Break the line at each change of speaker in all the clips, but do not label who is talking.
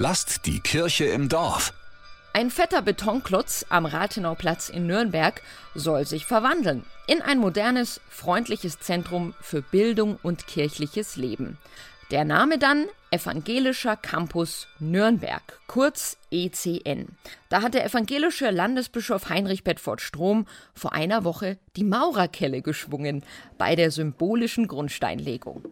Lasst die Kirche im Dorf.
Ein fetter Betonklotz am Rathenauplatz in Nürnberg soll sich verwandeln in ein modernes, freundliches Zentrum für Bildung und kirchliches Leben. Der Name dann Evangelischer Campus Nürnberg, kurz ECN. Da hat der evangelische Landesbischof Heinrich Bedford Strom vor einer Woche die Maurerkelle geschwungen bei der symbolischen Grundsteinlegung.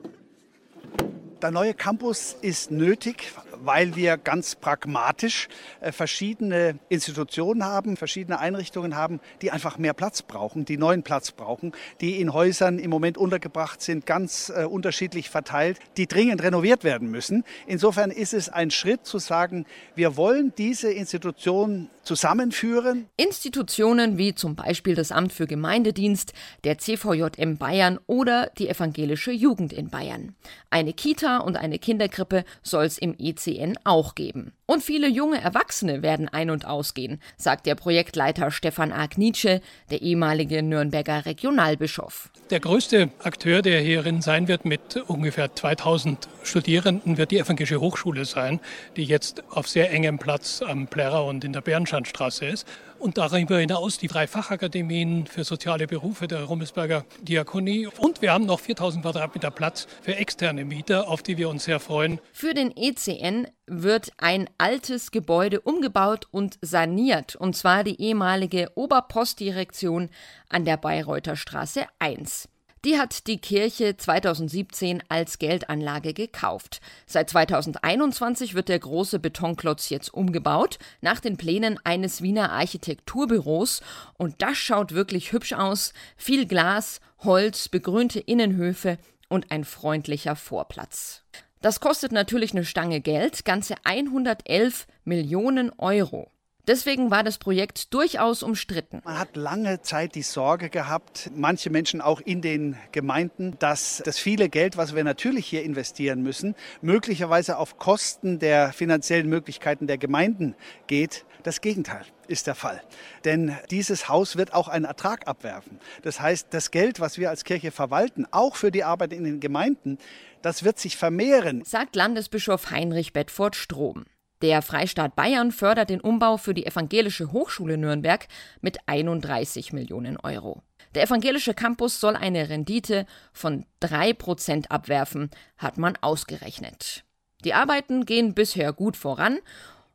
Der neue Campus ist nötig, weil wir ganz pragmatisch äh, verschiedene Institutionen haben, verschiedene Einrichtungen haben, die einfach mehr Platz brauchen, die neuen Platz brauchen, die in Häusern im Moment untergebracht sind, ganz äh, unterschiedlich verteilt, die dringend renoviert werden müssen. Insofern ist es ein Schritt zu sagen, wir wollen diese Institutionen zusammenführen.
Institutionen wie zum Beispiel das Amt für Gemeindedienst, der CVJM Bayern oder die evangelische Jugend in Bayern. Eine Kita und eine Kinderkrippe soll es im ECN auch geben. Und viele junge Erwachsene werden ein- und ausgehen, sagt der Projektleiter Stefan Agnice, der ehemalige Nürnberger Regionalbischof.
Der größte Akteur, der hierin sein wird mit ungefähr 2000 Studierenden, wird die Evangelische Hochschule sein, die jetzt auf sehr engem Platz am Plärrer und in der Bernschanstraße ist. Und darüber hinaus die drei Fachakademien für soziale Berufe der Rummelsberger Diakonie. Und wir haben noch 4000 Quadratmeter Platz für externe Mieter, auf die wir uns sehr freuen.
Für den ECN wird ein altes Gebäude umgebaut und saniert, und zwar die ehemalige Oberpostdirektion an der Bayreuther Straße 1. Die hat die Kirche 2017 als Geldanlage gekauft. Seit 2021 wird der große Betonklotz jetzt umgebaut, nach den Plänen eines Wiener Architekturbüros. Und das schaut wirklich hübsch aus. Viel Glas, Holz, begrünte Innenhöfe und ein freundlicher Vorplatz. Das kostet natürlich eine Stange Geld, ganze 111 Millionen Euro. Deswegen war das Projekt durchaus umstritten.
Man hat lange Zeit die Sorge gehabt, manche Menschen auch in den Gemeinden, dass das viele Geld, was wir natürlich hier investieren müssen, möglicherweise auf Kosten der finanziellen Möglichkeiten der Gemeinden geht. Das Gegenteil ist der Fall. Denn dieses Haus wird auch einen Ertrag abwerfen. Das heißt, das Geld, was wir als Kirche verwalten, auch für die Arbeit in den Gemeinden, das wird sich vermehren.
Sagt Landesbischof Heinrich Bedford Strom. Der Freistaat Bayern fördert den Umbau für die Evangelische Hochschule Nürnberg mit 31 Millionen Euro. Der evangelische Campus soll eine Rendite von 3% abwerfen, hat man ausgerechnet. Die Arbeiten gehen bisher gut voran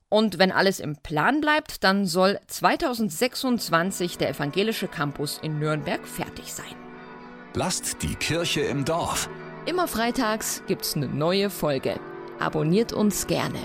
und wenn alles im Plan bleibt, dann soll 2026 der evangelische Campus in Nürnberg fertig sein.
Lasst die Kirche im Dorf.
Immer freitags gibt's eine neue Folge. Abonniert uns gerne.